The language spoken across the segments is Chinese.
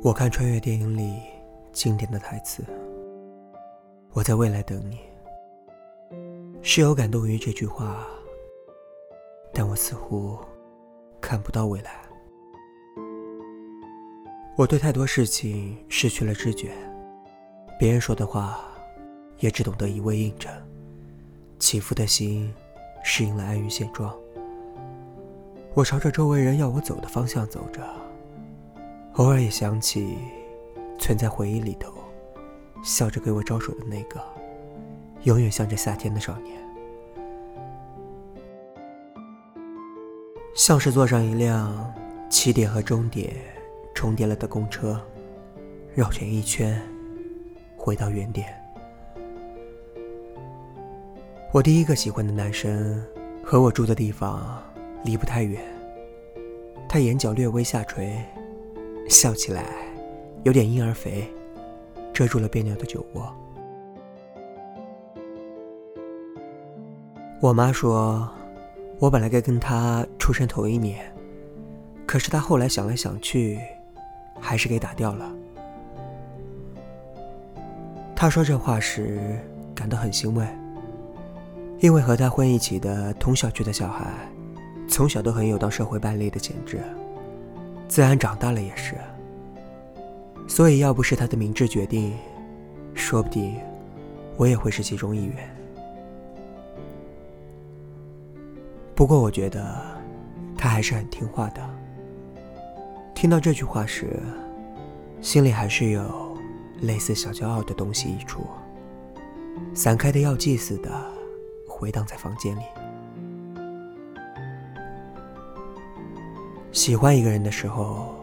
我看穿越电影里经典的台词：“我在未来等你。”是有感动于这句话，但我似乎看不到未来。我对太多事情失去了知觉，别人说的话也只懂得一味应着，起伏的心适应了安于现状。我朝着周围人要我走的方向走着。偶尔也想起，存在回忆里头，笑着给我招手的那个，永远像着夏天的少年。像是坐上一辆起点和终点重叠了的公车，绕圈一圈，回到原点。我第一个喜欢的男生，和我住的地方离不太远。他眼角略微下垂。笑起来有点婴儿肥，遮住了别扭的酒窝。我妈说，我本来该跟他出生头一年，可是他后来想来想去，还是给打掉了。他说这话时感到很欣慰，因为和他混一起的同小区的小孩，从小都很有当社会败类的潜质。自然长大了也是，所以要不是他的明智决定，说不定我也会是其中一员。不过我觉得他还是很听话的。听到这句话时，心里还是有类似小骄傲的东西溢出，散开的药剂似的回荡在房间里。喜欢一个人的时候，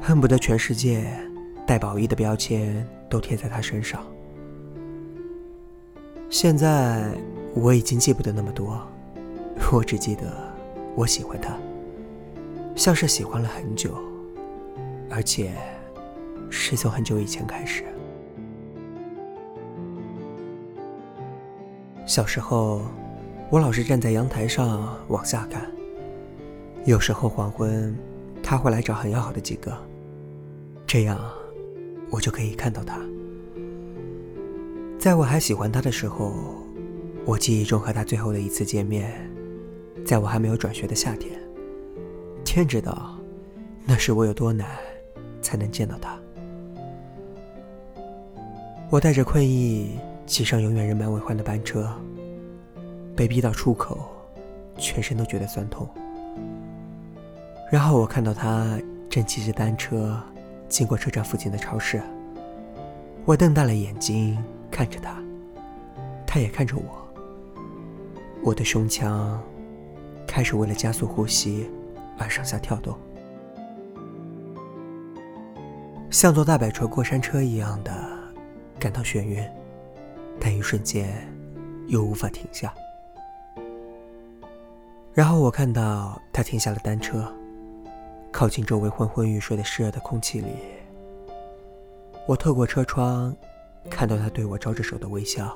恨不得全世界带褒义的标签都贴在他身上。现在我已经记不得那么多，我只记得我喜欢他，像是喜欢了很久，而且是从很久以前开始。小时候，我老是站在阳台上往下看。有时候黄昏，他会来找很要好的几个，这样我就可以看到他。在我还喜欢他的时候，我记忆中和他最后的一次见面，在我还没有转学的夏天。天知道，那时我有多难才能见到他。我带着困意挤上永远人满为患的班车，被逼到出口，全身都觉得酸痛。然后我看到他正骑着单车经过车站附近的超市，我瞪大了眼睛看着他，他也看着我。我的胸腔开始为了加速呼吸而上下跳动，像坐大摆锤过山车一样的感到眩晕，但一瞬间又无法停下。然后我看到他停下了单车。靠近周围昏昏欲睡的湿热的空气里，我透过车窗看到他对我招着手的微笑，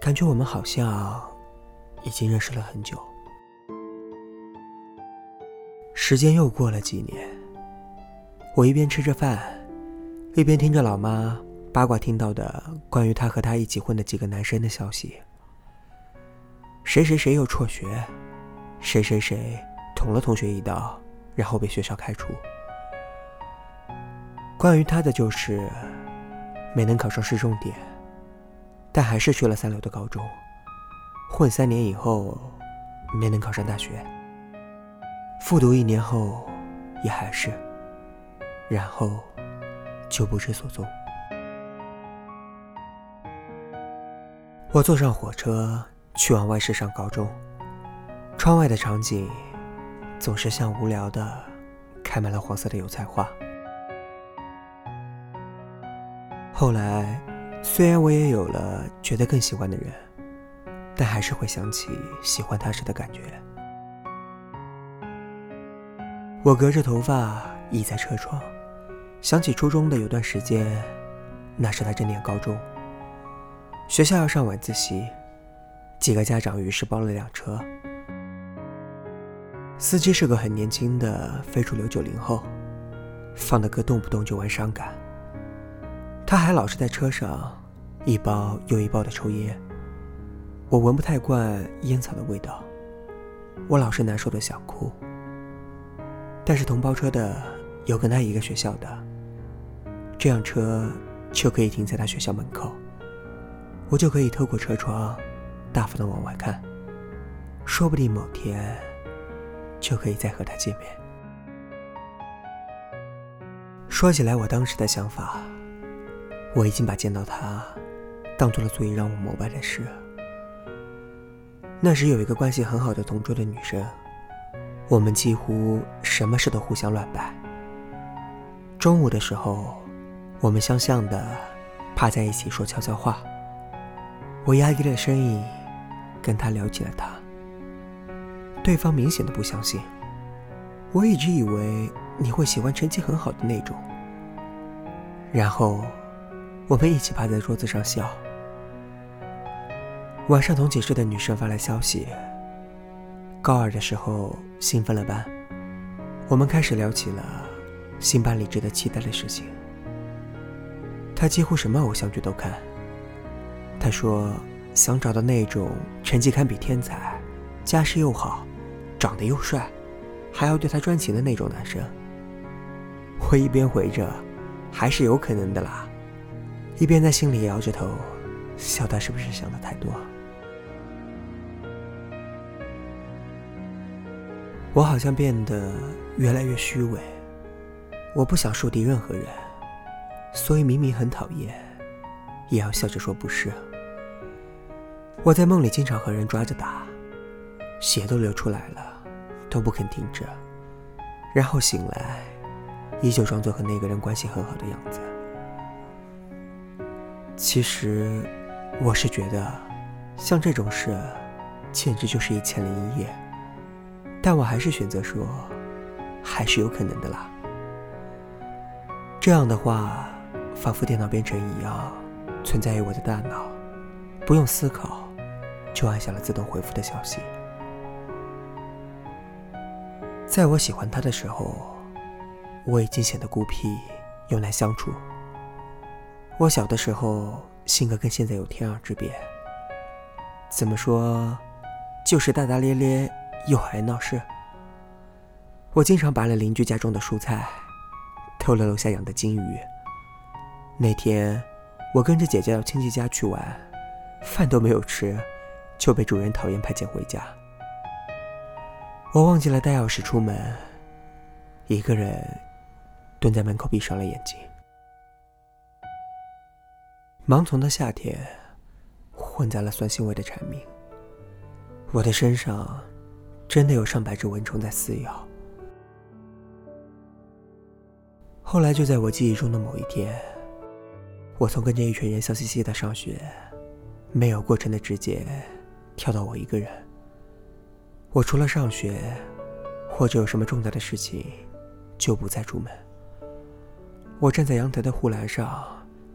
感觉我们好像已经认识了很久。时间又过了几年，我一边吃着饭，一边听着老妈八卦听到的关于他和他一起混的几个男生的消息：谁谁谁又辍学，谁谁谁捅了同学一刀。然后被学校开除。关于他的就是没能考上市重点，但还是去了三流的高中，混三年以后没能考上大学，复读一年后也还是，然后就不知所踪。我坐上火车去往外市上高中，窗外的场景。总是像无聊的开满了黄色的油菜花。后来，虽然我也有了觉得更喜欢的人，但还是会想起喜欢他时的感觉。我隔着头发倚在车窗，想起初中的有段时间，那时他正念高中，学校要上晚自习，几个家长于是包了辆车。司机是个很年轻的非主流九零后，放的歌动不动就玩伤感。他还老是在车上一包又一包的抽烟，我闻不太惯烟草的味道，我老是难受的想哭。但是同包车的有跟他一个学校的，这辆车就可以停在他学校门口，我就可以透过车窗大方的往外看，说不定某天就可以再和他见面。说起来，我当时的想法。我已经把见到他当做了足以让我膜拜的事。那时有一个关系很好的同桌的女生，我们几乎什么事都互相乱拜。中午的时候，我们相像的趴在一起说悄悄话。我压低了声音跟他聊起了他，对方明显的不相信。我一直以为你会喜欢成绩很好的那种，然后。我们一起趴在桌子上笑。晚上同寝室的女生发来消息，高二的时候新分了班，我们开始聊起了新班里值得期待的事情。她几乎什么偶像剧都看。她说想找到那种成绩堪比天才、家世又好、长得又帅，还要对她专情的那种男生。我一边回着，还是有可能的啦。一边在心里摇着头，笑他是不是想的太多？我好像变得越来越虚伪，我不想树敌任何人，所以明明很讨厌，也要笑着说不是。我在梦里经常和人抓着打，血都流出来了，都不肯停止，然后醒来，依旧装作和那个人关系很好的样子。其实，我是觉得，像这种事，简直就是一千零一夜。但我还是选择说，还是有可能的啦。这样的话，仿佛电脑编程一样，存在于我的大脑，不用思考，就按下了自动回复的消息。在我喜欢他的时候，我已经显得孤僻又难相处。我小的时候性格跟现在有天壤之别。怎么说，就是大大咧咧又爱闹事。我经常拔了邻居家种的蔬菜，偷了楼下养的金鱼。那天，我跟着姐姐到亲戚家去玩，饭都没有吃，就被主人讨厌派遣回家。我忘记了带钥匙出门，一个人蹲在门口闭上了眼睛。盲从的夏天，混杂了酸腥味的蝉鸣。我的身上，真的有上百只蚊虫在撕咬。后来，就在我记忆中的某一天，我从跟着一群人笑嘻嘻的上学，没有过程的直接跳到我一个人。我除了上学，或者有什么重大的事情，就不再出门。我站在阳台的护栏上。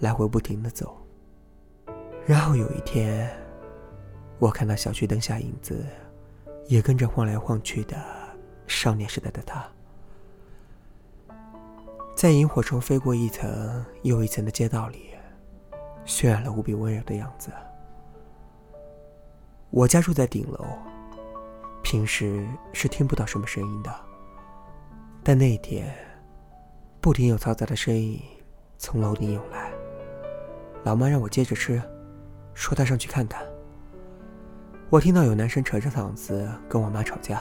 来回不停的走，然后有一天，我看到小区灯下影子，也跟着晃来晃去的少年时代的他，在萤火虫飞过一层又一层的街道里，渲染了无比温柔的样子。我家住在顶楼，平时是听不到什么声音的，但那天，不停有嘈杂的声音从楼顶涌来。老妈让我接着吃，说她上去看看。我听到有男生扯着嗓子跟我妈吵架，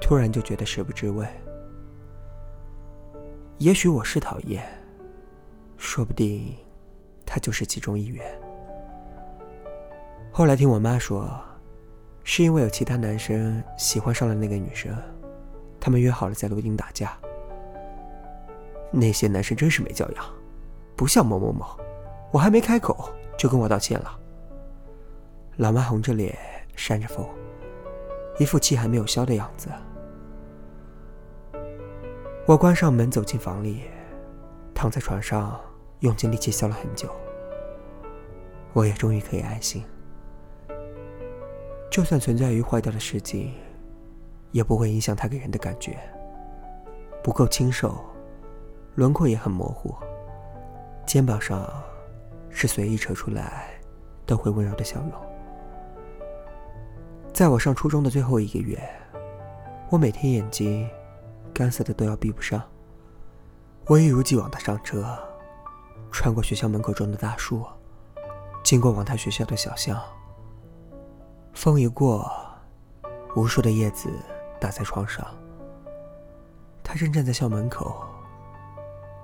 突然就觉得食不知味。也许我是讨厌，说不定他就是其中一员。后来听我妈说，是因为有其他男生喜欢上了那个女生，他们约好了在楼顶打架。那些男生真是没教养，不像某某某。我还没开口，就跟我道歉了。老妈红着脸，扇着风，一副气还没有消的样子。我关上门，走进房里，躺在床上，用尽力气笑了很久。我也终于可以安心。就算存在于坏掉的世界，也不会影响它给人的感觉。不够清瘦，轮廓也很模糊，肩膀上是随意扯出来都会温柔的笑容。在我上初中的最后一个月，我每天眼睛干涩的都要闭不上。我一如既往的上车，穿过学校门口种的大树，经过往他学校的小巷。风一过，无数的叶子打在窗上。他正站在校门口，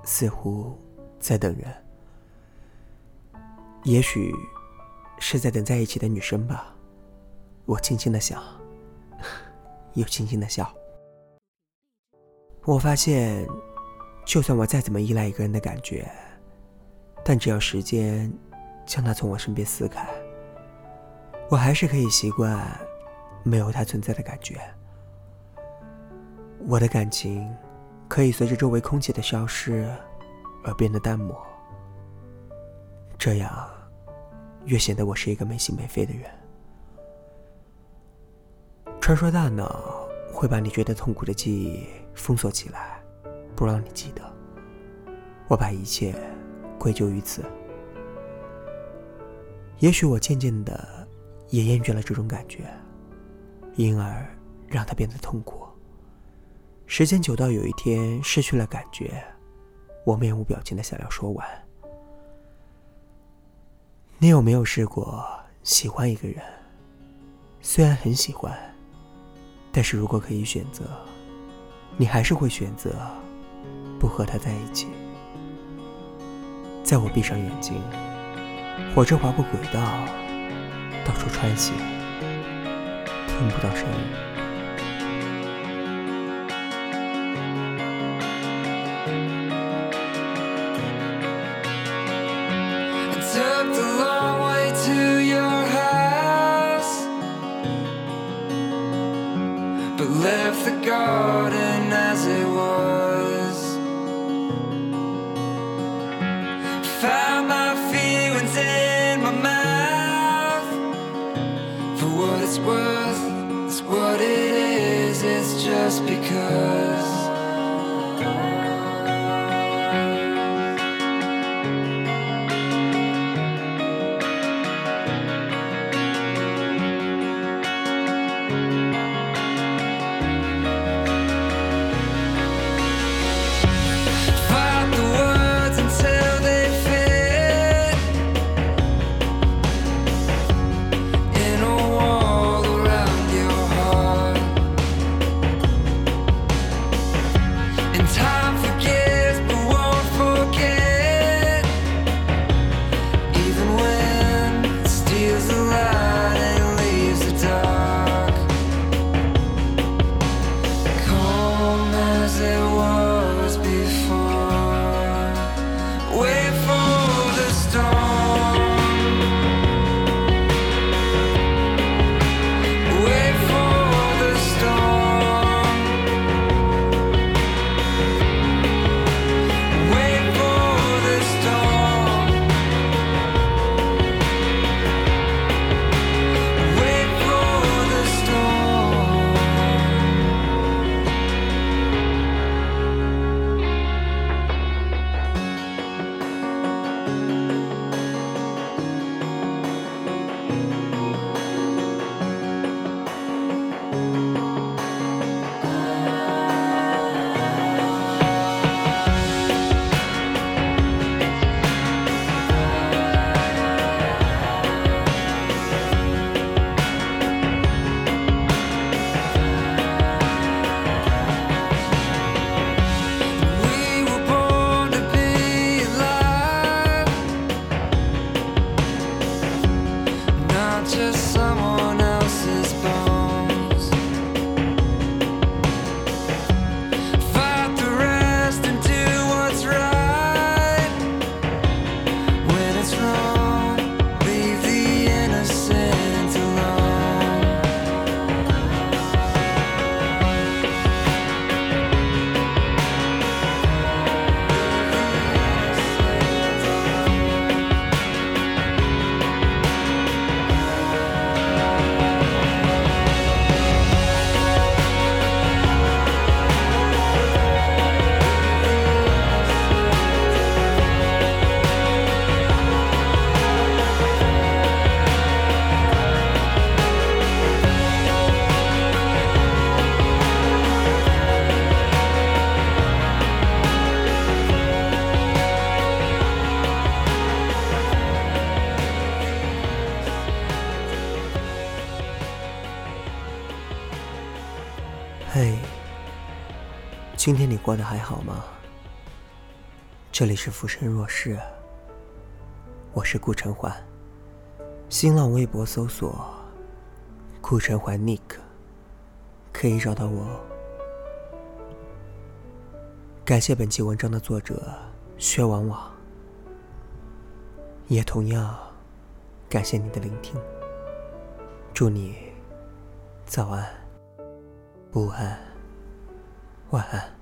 似乎在等人，也许是在等在一起的女生吧。我轻轻的想，又轻轻的笑。我发现，就算我再怎么依赖一个人的感觉，但只要时间将他从我身边撕开，我还是可以习惯没有他存在的感觉。我的感情可以随着周围空气的消失而变得淡漠，这样越显得我是一个没心没肺的人。传说大脑会把你觉得痛苦的记忆封锁起来，不让你记得。我把一切归咎于此。也许我渐渐的也厌倦了这种感觉，因而让他变得痛苦。时间久到有一天失去了感觉，我面无表情的想要说完。你有没有试过喜欢一个人？虽然很喜欢。但是如果可以选择，你还是会选择不和他在一起。在我闭上眼睛，火车划过轨道，到处穿行，听不到声音。Bye. 今天你过得还好吗？这里是浮生若世，我是顾晨环。新浪微博搜索“顾晨环 Nick”，可以找到我。感谢本期文章的作者薛往往，也同样感谢你的聆听。祝你早安。午安，晚安。